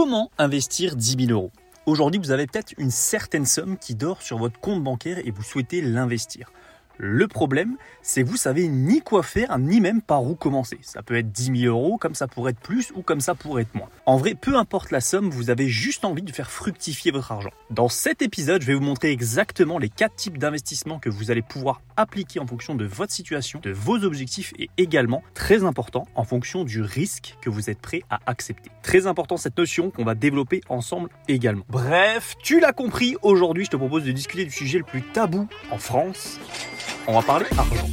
Comment investir 10 000 euros? Aujourd'hui, vous avez peut-être une certaine somme qui dort sur votre compte bancaire et vous souhaitez l'investir. Le problème, c'est que vous savez ni quoi faire, ni même par où commencer. Ça peut être 10 000 euros, comme ça pourrait être plus, ou comme ça pourrait être moins. En vrai, peu importe la somme, vous avez juste envie de faire fructifier votre argent. Dans cet épisode, je vais vous montrer exactement les quatre types d'investissements que vous allez pouvoir appliquer en fonction de votre situation, de vos objectifs et également, très important, en fonction du risque que vous êtes prêt à accepter. Très important cette notion qu'on va développer ensemble également. Bref, tu l'as compris, aujourd'hui je te propose de discuter du sujet le plus tabou en France on va parler argent.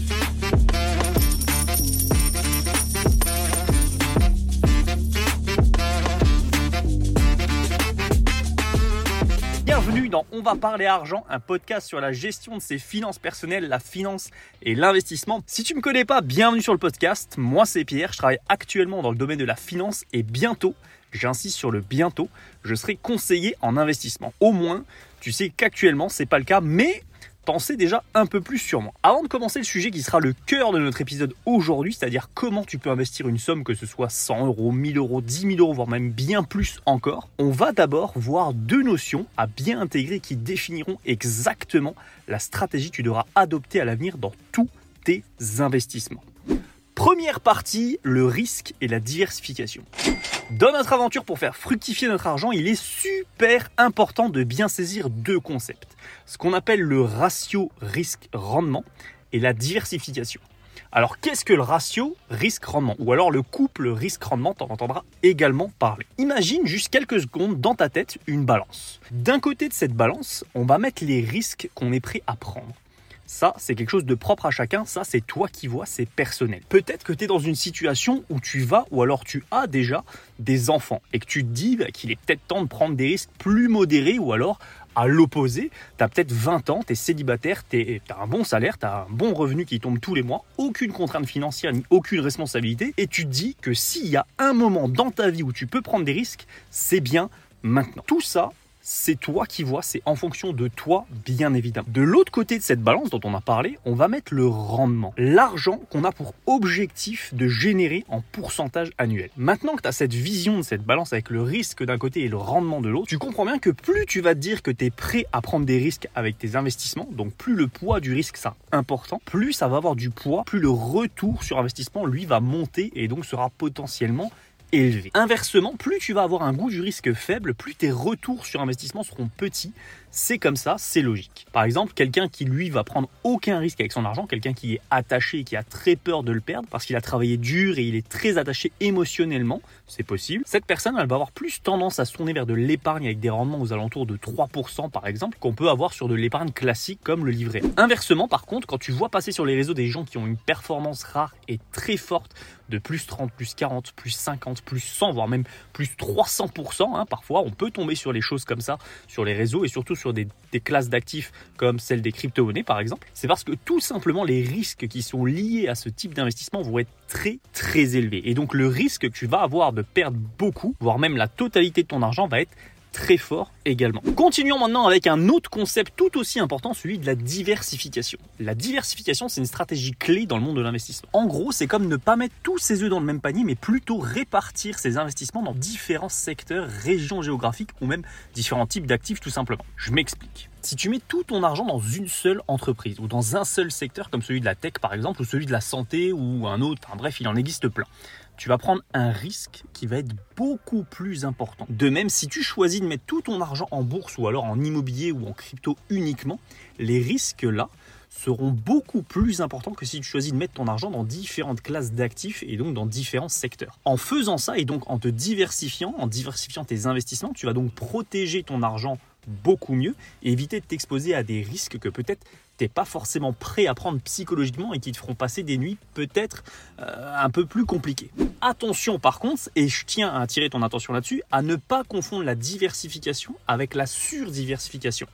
Bienvenue dans On va parler argent, un podcast sur la gestion de ses finances personnelles, la finance et l'investissement. Si tu ne me connais pas, bienvenue sur le podcast. Moi c'est Pierre, je travaille actuellement dans le domaine de la finance et bientôt, j'insiste sur le bientôt, je serai conseiller en investissement. Au moins, tu sais qu'actuellement c'est pas le cas, mais pensez déjà un peu plus sur moi. Avant de commencer le sujet qui sera le cœur de notre épisode aujourd'hui, c'est-à-dire comment tu peux investir une somme, que ce soit 100 euros, 1000 euros, 10 000 euros, voire même bien plus encore, on va d'abord voir deux notions à bien intégrer qui définiront exactement la stratégie que tu devras adopter à l'avenir dans tous tes investissements. Première partie, le risque et la diversification. Dans notre aventure pour faire fructifier notre argent, il est super important de bien saisir deux concepts. Ce qu'on appelle le ratio risque-rendement et la diversification. Alors qu'est-ce que le ratio risque-rendement? Ou alors le couple risque-rendement, t'en entendras également parler. Imagine juste quelques secondes dans ta tête une balance. D'un côté de cette balance, on va mettre les risques qu'on est prêt à prendre. Ça, c'est quelque chose de propre à chacun. Ça, c'est toi qui vois, c'est personnel. Peut-être que tu es dans une situation où tu vas ou alors tu as déjà des enfants et que tu te dis bah, qu'il est peut-être temps de prendre des risques plus modérés ou alors à l'opposé, tu as peut-être 20 ans, tu es célibataire, tu as un bon salaire, tu as un bon revenu qui tombe tous les mois, aucune contrainte financière ni aucune responsabilité, et tu te dis que s'il y a un moment dans ta vie où tu peux prendre des risques, c'est bien maintenant. Tout ça, c'est toi qui vois, c'est en fonction de toi, bien évidemment. De l'autre côté de cette balance dont on a parlé, on va mettre le rendement. L'argent qu'on a pour objectif de générer en pourcentage annuel. Maintenant que tu as cette vision de cette balance avec le risque d'un côté et le rendement de l'autre, tu comprends bien que plus tu vas te dire que tu es prêt à prendre des risques avec tes investissements, donc plus le poids du risque sera important, plus ça va avoir du poids, plus le retour sur investissement, lui, va monter et donc sera potentiellement élevé. Inversement, plus tu vas avoir un goût du risque faible, plus tes retours sur investissement seront petits. C'est comme ça, c'est logique. Par exemple, quelqu'un qui lui va prendre aucun risque avec son argent, quelqu'un qui est attaché et qui a très peur de le perdre parce qu'il a travaillé dur et il est très attaché émotionnellement, c'est possible. Cette personne, elle va avoir plus tendance à se tourner vers de l'épargne avec des rendements aux alentours de 3% par exemple, qu'on peut avoir sur de l'épargne classique comme le livret. Inversement, par contre, quand tu vois passer sur les réseaux des gens qui ont une performance rare et très forte de plus 30, plus 40, plus 50, plus 100, voire même plus 300%. Hein, parfois, on peut tomber sur les choses comme ça sur les réseaux et surtout sur des, des classes d'actifs comme celle des crypto-monnaies, par exemple. C'est parce que tout simplement, les risques qui sont liés à ce type d'investissement vont être très, très élevés. Et donc, le risque que tu vas avoir de perdre beaucoup, voire même la totalité de ton argent, va être très fort également. Continuons maintenant avec un autre concept tout aussi important, celui de la diversification. La diversification, c'est une stratégie clé dans le monde de l'investissement. En gros, c'est comme ne pas mettre tous ses œufs dans le même panier, mais plutôt répartir ses investissements dans différents secteurs, régions géographiques ou même différents types d'actifs tout simplement. Je m'explique. Si tu mets tout ton argent dans une seule entreprise ou dans un seul secteur comme celui de la tech par exemple ou celui de la santé ou un autre, bref, il en existe plein tu vas prendre un risque qui va être beaucoup plus important. De même, si tu choisis de mettre tout ton argent en bourse ou alors en immobilier ou en crypto uniquement, les risques là seront beaucoup plus importants que si tu choisis de mettre ton argent dans différentes classes d'actifs et donc dans différents secteurs. En faisant ça et donc en te diversifiant, en diversifiant tes investissements, tu vas donc protéger ton argent beaucoup mieux et éviter de t'exposer à des risques que peut-être t'es pas forcément prêt à prendre psychologiquement et qui te feront passer des nuits peut-être euh, un peu plus compliquées. Attention par contre, et je tiens à attirer ton attention là-dessus, à ne pas confondre la diversification avec la surdiversification.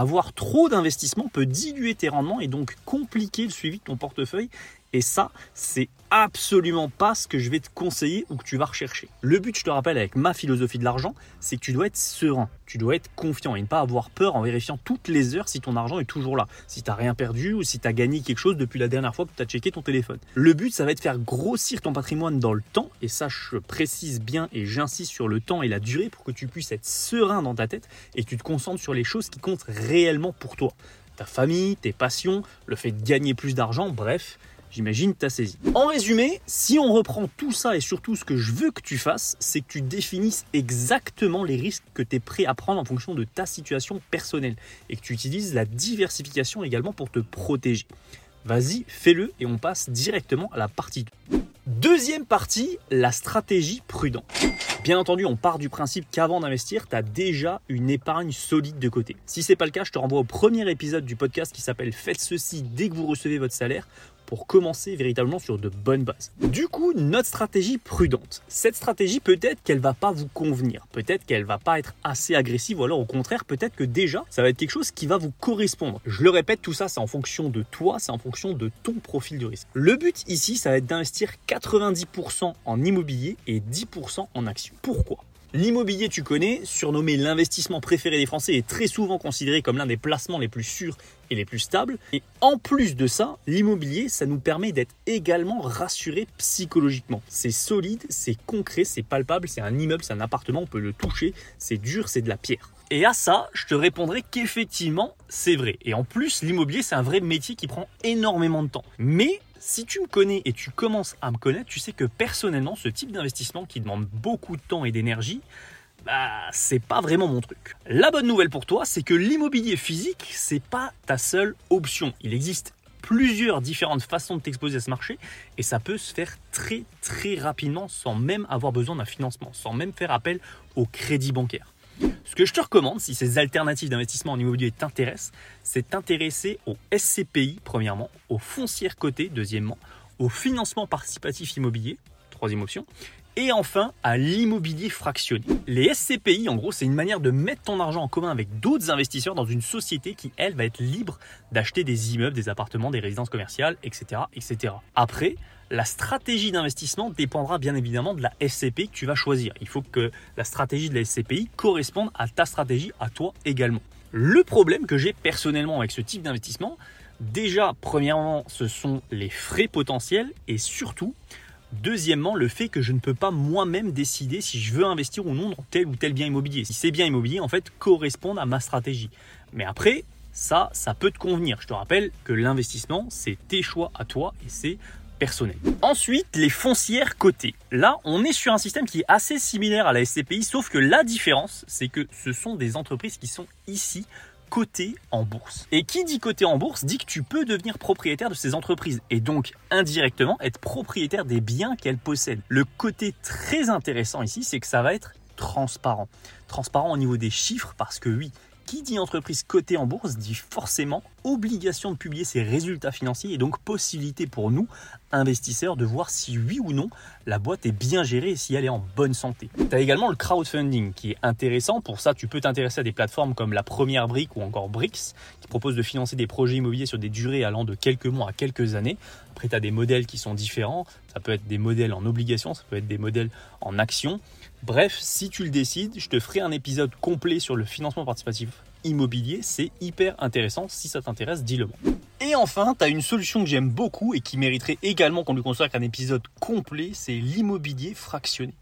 Avoir trop d'investissements peut diluer tes rendements et donc compliquer le suivi de ton portefeuille Et ça, c'est absolument pas ce que je vais te conseiller ou que tu vas rechercher. Le but, je te rappelle, avec ma philosophie de l'argent, c'est que tu dois être serein, tu dois être confiant et ne pas avoir peur en vérifiant toutes les heures si ton argent est toujours là, si tu n'as rien perdu ou si tu as gagné quelque chose depuis la dernière fois que tu as checké ton téléphone. Le but, ça va être de faire grossir ton patrimoine dans le temps, et ça, je précise bien et j'insiste sur le temps et la durée pour que tu puisses être serein dans ta tête et que tu te concentres sur les choses qui comptent réellement pour toi. Ta famille, tes passions, le fait de gagner plus d'argent, bref, J'imagine tu as saisi. En résumé, si on reprend tout ça et surtout ce que je veux que tu fasses, c'est que tu définisses exactement les risques que tu es prêt à prendre en fonction de ta situation personnelle et que tu utilises la diversification également pour te protéger. Vas-y, fais-le et on passe directement à la partie 2. Deuxième partie, la stratégie prudente. Bien entendu, on part du principe qu'avant d'investir, tu as déjà une épargne solide de côté. Si c'est pas le cas, je te renvoie au premier épisode du podcast qui s'appelle Faites ceci dès que vous recevez votre salaire pour commencer véritablement sur de bonnes bases. Du coup, notre stratégie prudente. Cette stratégie, peut-être qu'elle va pas vous convenir, peut-être qu'elle va pas être assez agressive, ou alors au contraire, peut-être que déjà, ça va être quelque chose qui va vous correspondre. Je le répète, tout ça, c'est en fonction de toi, c'est en fonction de ton profil de risque. Le but ici, ça va être d'investir 90% en immobilier et 10% en actions. Pourquoi? L'immobilier, tu connais, surnommé l'investissement préféré des Français, est très souvent considéré comme l'un des placements les plus sûrs et les plus stables. Et en plus de ça, l'immobilier, ça nous permet d'être également rassuré psychologiquement. C'est solide, c'est concret, c'est palpable, c'est un immeuble, c'est un appartement, on peut le toucher, c'est dur, c'est de la pierre. Et à ça, je te répondrai qu'effectivement, c'est vrai. Et en plus, l'immobilier, c'est un vrai métier qui prend énormément de temps. Mais si tu me connais et tu commences à me connaître, tu sais que personnellement, ce type d'investissement qui demande beaucoup de temps et d'énergie, bah, c'est pas vraiment mon truc. La bonne nouvelle pour toi, c'est que l'immobilier physique, c'est pas ta seule option. Il existe plusieurs différentes façons de t'exposer à ce marché et ça peut se faire très très rapidement sans même avoir besoin d'un financement, sans même faire appel au crédit bancaire. Ce que je te recommande, si ces alternatives d'investissement en immobilier t'intéressent, c'est t'intéresser au SCPI, premièrement, aux foncières cotées, deuxièmement, au financement participatif immobilier, troisième option, et enfin à l'immobilier fractionné. Les SCPI, en gros, c'est une manière de mettre ton argent en commun avec d'autres investisseurs dans une société qui, elle, va être libre d'acheter des immeubles, des appartements, des résidences commerciales, etc. etc. Après, la stratégie d'investissement dépendra bien évidemment de la SCPI que tu vas choisir. Il faut que la stratégie de la SCPI corresponde à ta stratégie, à toi également. Le problème que j'ai personnellement avec ce type d'investissement, déjà, premièrement, ce sont les frais potentiels et surtout, Deuxièmement, le fait que je ne peux pas moi-même décider si je veux investir ou non dans tel ou tel bien immobilier. Si ces biens immobiliers, en fait, correspondent à ma stratégie. Mais après, ça, ça peut te convenir. Je te rappelle que l'investissement, c'est tes choix à toi et c'est personnel. Ensuite, les foncières cotées. Là, on est sur un système qui est assez similaire à la SCPI, sauf que la différence, c'est que ce sont des entreprises qui sont ici cotées en bourse. Et qui dit coté en bourse dit que tu peux devenir propriétaire de ces entreprises et donc indirectement être propriétaire des biens qu'elles possèdent. Le côté très intéressant ici, c'est que ça va être transparent. Transparent au niveau des chiffres parce que oui, qui dit entreprise cotée en bourse dit forcément obligation de publier ses résultats financiers et donc possibilité pour nous, investisseurs, de voir si oui ou non la boîte est bien gérée et si elle est en bonne santé. Tu as également le crowdfunding qui est intéressant. Pour ça, tu peux t'intéresser à des plateformes comme la Première Brique ou encore Brix qui proposent de financer des projets immobiliers sur des durées allant de quelques mois à quelques années. Après, tu as des modèles qui sont différents. Ça peut être des modèles en obligation, ça peut être des modèles en action. Bref, si tu le décides, je te ferai un épisode complet sur le financement participatif immobilier. C'est hyper intéressant. Si ça t'intéresse, dis-le moi. Et enfin, tu as une solution que j'aime beaucoup et qui mériterait également qu'on lui consacre un épisode complet, c'est l'immobilier fractionné.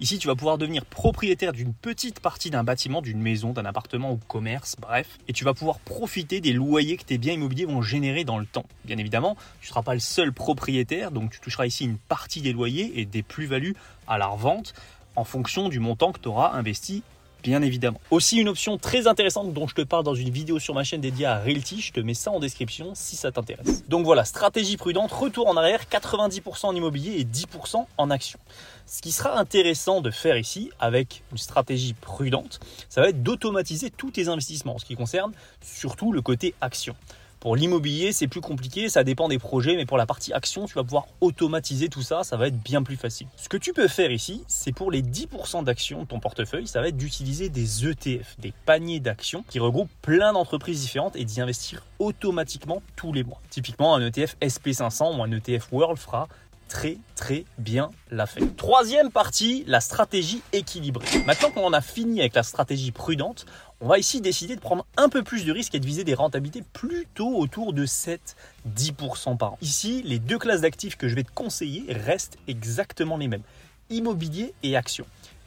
Ici, tu vas pouvoir devenir propriétaire d'une petite partie d'un bâtiment, d'une maison, d'un appartement ou commerce, bref, et tu vas pouvoir profiter des loyers que tes biens immobiliers vont générer dans le temps. Bien évidemment, tu ne seras pas le seul propriétaire, donc tu toucheras ici une partie des loyers et des plus-values à la revente en fonction du montant que tu auras investi bien évidemment. Aussi une option très intéressante dont je te parle dans une vidéo sur ma chaîne dédiée à Realty, je te mets ça en description si ça t'intéresse. Donc voilà, stratégie prudente, retour en arrière, 90% en immobilier et 10% en action. Ce qui sera intéressant de faire ici avec une stratégie prudente, ça va être d'automatiser tous tes investissements en ce qui concerne surtout le côté action. Pour l'immobilier, c'est plus compliqué, ça dépend des projets, mais pour la partie action, tu vas pouvoir automatiser tout ça, ça va être bien plus facile. Ce que tu peux faire ici, c'est pour les 10% d'actions de ton portefeuille, ça va être d'utiliser des ETF, des paniers d'actions qui regroupent plein d'entreprises différentes et d'y investir automatiquement tous les mois. Typiquement, un ETF SP500 ou un ETF World fera très très bien l'affaire. Troisième partie, la stratégie équilibrée. Maintenant qu'on en a fini avec la stratégie prudente, on va ici décider de prendre un peu plus de risques et de viser des rentabilités plutôt autour de 7-10% par an. Ici, les deux classes d'actifs que je vais te conseiller restent exactement les mêmes, immobilier et actions.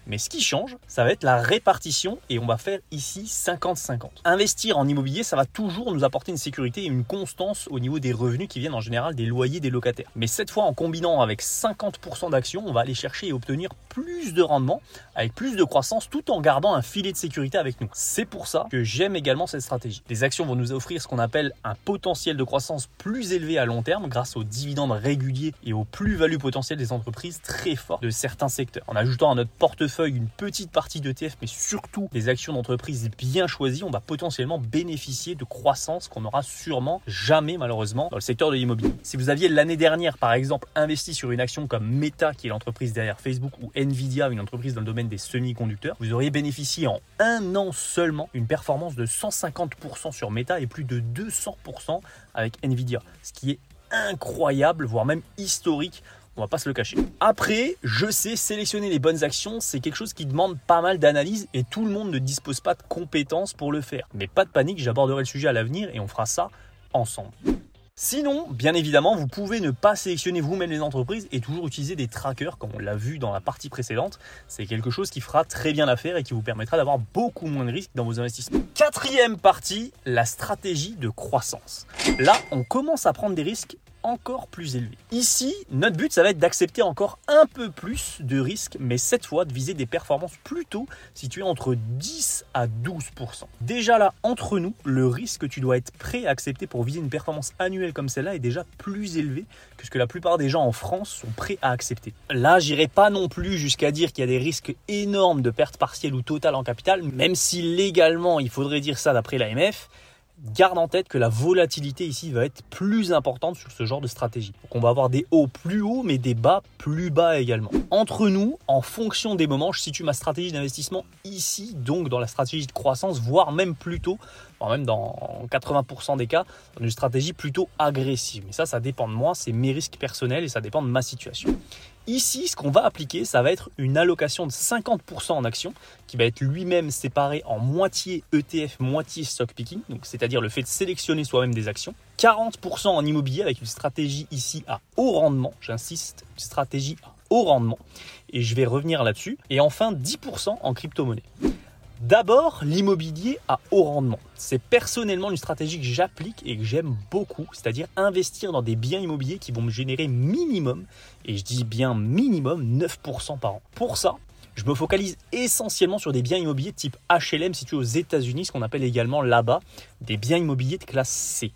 Mais ce qui change, ça va être la répartition et on va faire ici 50-50. Investir en immobilier, ça va toujours nous apporter une sécurité et une constance au niveau des revenus qui viennent en général des loyers des locataires. Mais cette fois, en combinant avec 50% d'actions, on va aller chercher et obtenir plus de rendement avec plus de croissance tout en gardant un filet de sécurité avec nous. C'est pour ça que j'aime également cette stratégie. Les actions vont nous offrir ce qu'on appelle un potentiel de croissance plus élevé à long terme grâce aux dividendes réguliers et aux plus-values potentielles des entreprises très fortes de certains secteurs. En ajoutant à notre portefeuille une petite partie d'ETF, mais surtout des actions d'entreprise bien choisies, on va potentiellement bénéficier de croissance qu'on n'aura sûrement jamais malheureusement dans le secteur de l'immobilier. Si vous aviez l'année dernière par exemple investi sur une action comme Meta, qui est l'entreprise derrière Facebook, ou Nvidia, une entreprise dans le domaine des semi-conducteurs, vous auriez bénéficié en un an seulement une performance de 150% sur Meta et plus de 200% avec Nvidia, ce qui est incroyable, voire même historique on va pas se le cacher. Après, je sais, sélectionner les bonnes actions, c'est quelque chose qui demande pas mal d'analyse et tout le monde ne dispose pas de compétences pour le faire. Mais pas de panique, j'aborderai le sujet à l'avenir et on fera ça ensemble. Sinon, bien évidemment, vous pouvez ne pas sélectionner vous-même les entreprises et toujours utiliser des trackers, comme on l'a vu dans la partie précédente. C'est quelque chose qui fera très bien l'affaire et qui vous permettra d'avoir beaucoup moins de risques dans vos investissements. Quatrième partie, la stratégie de croissance. Là, on commence à prendre des risques encore plus élevé. Ici, notre but, ça va être d'accepter encore un peu plus de risques, mais cette fois de viser des performances plutôt situées entre 10 à 12%. Déjà là, entre nous, le risque que tu dois être prêt à accepter pour viser une performance annuelle comme celle-là est déjà plus élevé que ce que la plupart des gens en France sont prêts à accepter. Là, j'irai pas non plus jusqu'à dire qu'il y a des risques énormes de perte partielle ou totale en capital, même si légalement, il faudrait dire ça d'après l'AMF garde en tête que la volatilité ici va être plus importante sur ce genre de stratégie. Donc on va avoir des hauts plus hauts mais des bas plus bas également. Entre nous, en fonction des moments, je situe ma stratégie d'investissement ici, donc dans la stratégie de croissance, voire même plutôt, voire même dans 80% des cas, dans une stratégie plutôt agressive. Mais ça, ça dépend de moi, c'est mes risques personnels et ça dépend de ma situation. Ici, ce qu'on va appliquer, ça va être une allocation de 50% en actions qui va être lui-même séparé en moitié ETF, moitié stock picking, c'est-à-dire le fait de sélectionner soi-même des actions. 40% en immobilier avec une stratégie ici à haut rendement, j'insiste, stratégie à haut rendement, et je vais revenir là-dessus. Et enfin 10% en crypto-monnaie. D'abord, l'immobilier à haut rendement. C'est personnellement une stratégie que j'applique et que j'aime beaucoup, c'est-à-dire investir dans des biens immobiliers qui vont me générer minimum, et je dis bien minimum, 9% par an. Pour ça, je me focalise essentiellement sur des biens immobiliers type HLM situés aux États-Unis, ce qu'on appelle également là-bas des biens immobiliers de classe C.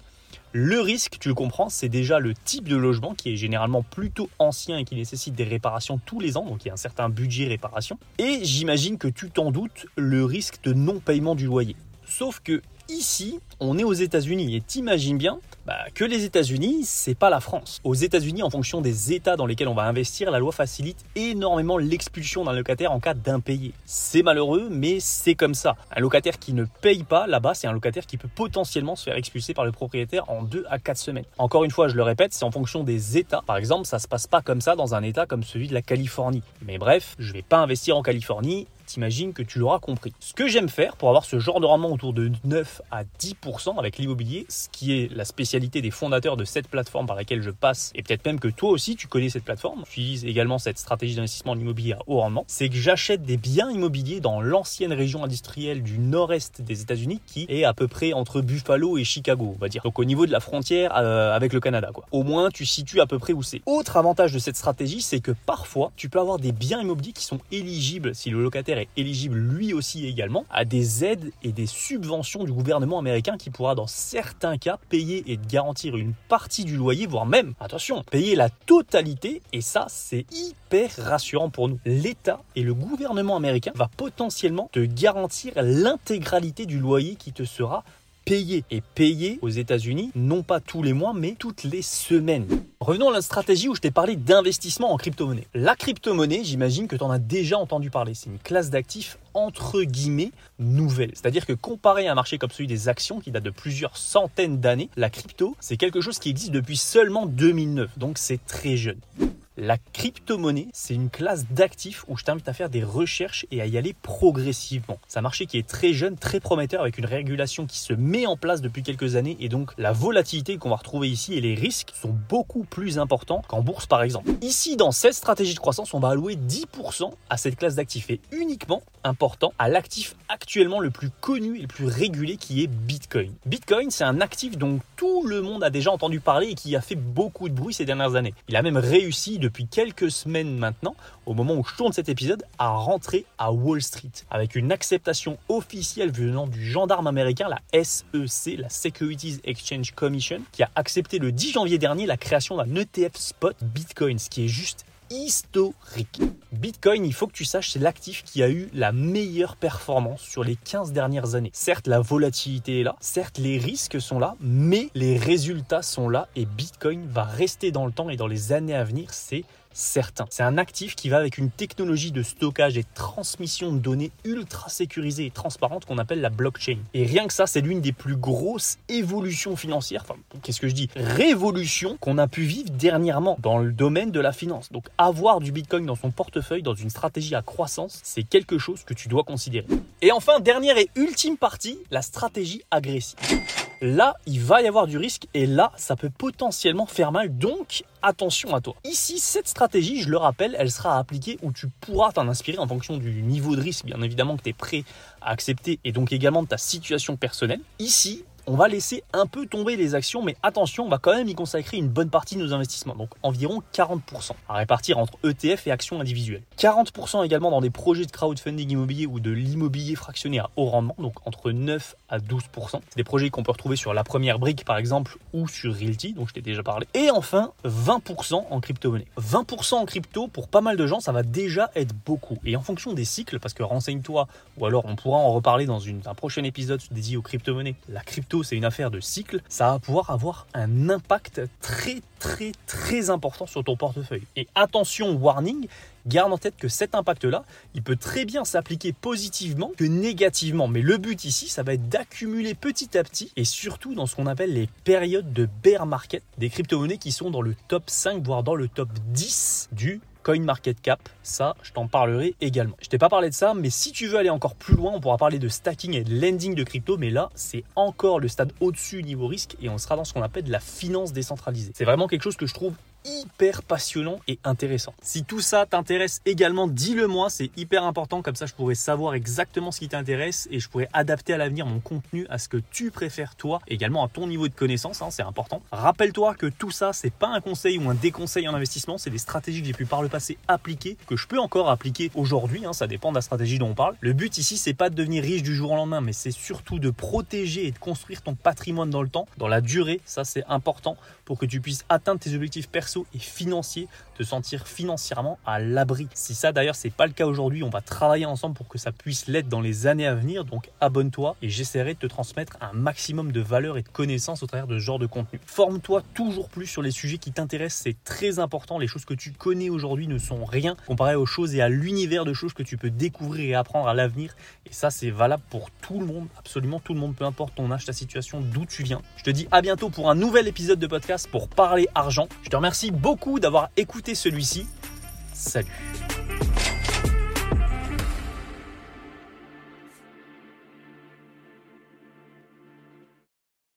Le risque, tu le comprends, c'est déjà le type de logement qui est généralement plutôt ancien et qui nécessite des réparations tous les ans, donc il y a un certain budget réparation. Et j'imagine que tu t'en doutes, le risque de non-paiement du loyer. Sauf que ici, on est aux États-Unis et t'imagines bien bah, que les États-Unis, c'est pas la France. Aux États-Unis, en fonction des États dans lesquels on va investir, la loi facilite énormément l'expulsion d'un locataire en cas d'impayé. C'est malheureux, mais c'est comme ça. Un locataire qui ne paye pas là-bas, c'est un locataire qui peut potentiellement se faire expulser par le propriétaire en 2 à 4 semaines. Encore une fois, je le répète, c'est en fonction des États. Par exemple, ça se passe pas comme ça dans un État comme celui de la Californie. Mais bref, je vais pas investir en Californie t'imagines que tu l'auras compris. Ce que j'aime faire pour avoir ce genre de rendement autour de 9 à 10% avec l'immobilier, ce qui est la spécialité des fondateurs de cette plateforme par laquelle je passe, et peut-être même que toi aussi tu connais cette plateforme, tu utilises également cette stratégie d'investissement en immobilier à haut rendement, c'est que j'achète des biens immobiliers dans l'ancienne région industrielle du nord-est des États-Unis qui est à peu près entre Buffalo et Chicago, on va dire. Donc au niveau de la frontière euh, avec le Canada, quoi. Au moins tu situes à peu près où c'est. Autre avantage de cette stratégie, c'est que parfois tu peux avoir des biens immobiliers qui sont éligibles si le locataire est éligible lui aussi également à des aides et des subventions du gouvernement américain qui pourra dans certains cas payer et garantir une partie du loyer, voire même, attention, payer la totalité. Et ça, c'est hyper rassurant pour nous. L'État et le gouvernement américain va potentiellement te garantir l'intégralité du loyer qui te sera payer. Et payer aux États-Unis, non pas tous les mois, mais toutes les semaines. Revenons à la stratégie où je t'ai parlé d'investissement en crypto-monnaie. La crypto-monnaie, j'imagine que tu en as déjà entendu parler. C'est une classe d'actifs entre guillemets nouvelle. C'est-à-dire que comparé à un marché comme celui des actions qui date de plusieurs centaines d'années, la crypto, c'est quelque chose qui existe depuis seulement 2009. Donc c'est très jeune. La crypto-monnaie, c'est une classe d'actifs où je t'invite à faire des recherches et à y aller progressivement. C'est un marché qui est très jeune, très prometteur avec une régulation qui se met en place depuis quelques années et donc la volatilité qu'on va retrouver ici et les risques sont beaucoup plus importants qu'en bourse par exemple. Ici, dans cette stratégie de croissance, on va allouer 10% à cette classe d'actifs et uniquement important à l'actif actuellement le plus connu et le plus régulé qui est Bitcoin. Bitcoin, c'est un actif dont tout le monde a déjà entendu parler et qui a fait beaucoup de bruit ces dernières années. Il a même réussi depuis quelques semaines maintenant, au moment où je tourne cet épisode, à rentrer à Wall Street avec une acceptation officielle venant du gendarme américain, la SEC, la Securities Exchange Commission, qui a accepté le 10 janvier dernier la création d'un ETF spot Bitcoin, ce qui est juste historique. Bitcoin, il faut que tu saches, c'est l'actif qui a eu la meilleure performance sur les 15 dernières années. Certes, la volatilité est là, certes, les risques sont là, mais les résultats sont là et Bitcoin va rester dans le temps et dans les années à venir, c'est certain. C'est un actif qui va avec une technologie de stockage et transmission de données ultra sécurisée et transparente qu'on appelle la blockchain. Et rien que ça, c'est l'une des plus grosses évolutions financières, enfin, qu'est-ce que je dis Révolution qu'on a pu vivre dernièrement dans le domaine de la finance. Donc avoir du Bitcoin dans son portefeuille, dans une stratégie à croissance, c'est quelque chose que tu dois considérer. Et enfin, dernière et ultime partie, la stratégie agressive là, il va y avoir du risque et là, ça peut potentiellement faire mal. Donc, attention à toi. Ici, cette stratégie, je le rappelle, elle sera appliquée où tu pourras t'en inspirer en fonction du niveau de risque, bien évidemment, que tu es prêt à accepter et donc également de ta situation personnelle. Ici, on va laisser un peu tomber les actions, mais attention, on va quand même y consacrer une bonne partie de nos investissements, donc environ 40%, à répartir entre ETF et actions individuelles. 40% également dans des projets de crowdfunding immobilier ou de l'immobilier fractionné à haut rendement, donc entre 9 à 12%. C'est des projets qu'on peut retrouver sur la première brique par exemple ou sur Realty, dont je t'ai déjà parlé. Et enfin, 20% en crypto-monnaie. 20% en crypto, pour pas mal de gens, ça va déjà être beaucoup. Et en fonction des cycles, parce que renseigne-toi, ou alors on pourra en reparler dans un prochain épisode dédié aux crypto-monnaies, la crypto c'est une affaire de cycle, ça va pouvoir avoir un impact très très très important sur ton portefeuille. Et attention, warning, garde en tête que cet impact-là, il peut très bien s'appliquer positivement que négativement. Mais le but ici, ça va être d'accumuler petit à petit et surtout dans ce qu'on appelle les périodes de bear market des crypto-monnaies qui sont dans le top 5, voire dans le top 10 du CoinMarketCap, ça, je t'en parlerai également. Je t'ai pas parlé de ça, mais si tu veux aller encore plus loin, on pourra parler de stacking et de lending de crypto, mais là, c'est encore le stade au-dessus niveau risque et on sera dans ce qu'on appelle de la finance décentralisée. C'est vraiment quelque chose que je trouve hyper passionnant et intéressant. Si tout ça t'intéresse également, dis-le moi, c'est hyper important, comme ça je pourrais savoir exactement ce qui t'intéresse et je pourrais adapter à l'avenir mon contenu à ce que tu préfères toi, également à ton niveau de connaissance, hein, c'est important. Rappelle-toi que tout ça, c'est pas un conseil ou un déconseil en investissement, c'est des stratégies que j'ai pu par le passé appliquer, que je peux encore appliquer aujourd'hui, hein, ça dépend de la stratégie dont on parle. Le but ici, c'est pas de devenir riche du jour au lendemain, mais c'est surtout de protéger et de construire ton patrimoine dans le temps, dans la durée, ça c'est important pour que tu puisses atteindre tes objectifs personnels et financier, te sentir financièrement à l'abri. Si ça d'ailleurs c'est pas le cas aujourd'hui, on va travailler ensemble pour que ça puisse l'être dans les années à venir. Donc abonne-toi et j'essaierai de te transmettre un maximum de valeur et de connaissances au travers de ce genre de contenu. Forme-toi toujours plus sur les sujets qui t'intéressent, c'est très important. Les choses que tu connais aujourd'hui ne sont rien comparé aux choses et à l'univers de choses que tu peux découvrir et apprendre à l'avenir. Et ça c'est valable pour tout le monde, absolument tout le monde, peu importe ton âge, ta situation, d'où tu viens. Je te dis à bientôt pour un nouvel épisode de podcast pour parler argent. Je te remercie beaucoup d'avoir écouté celui-ci. Salut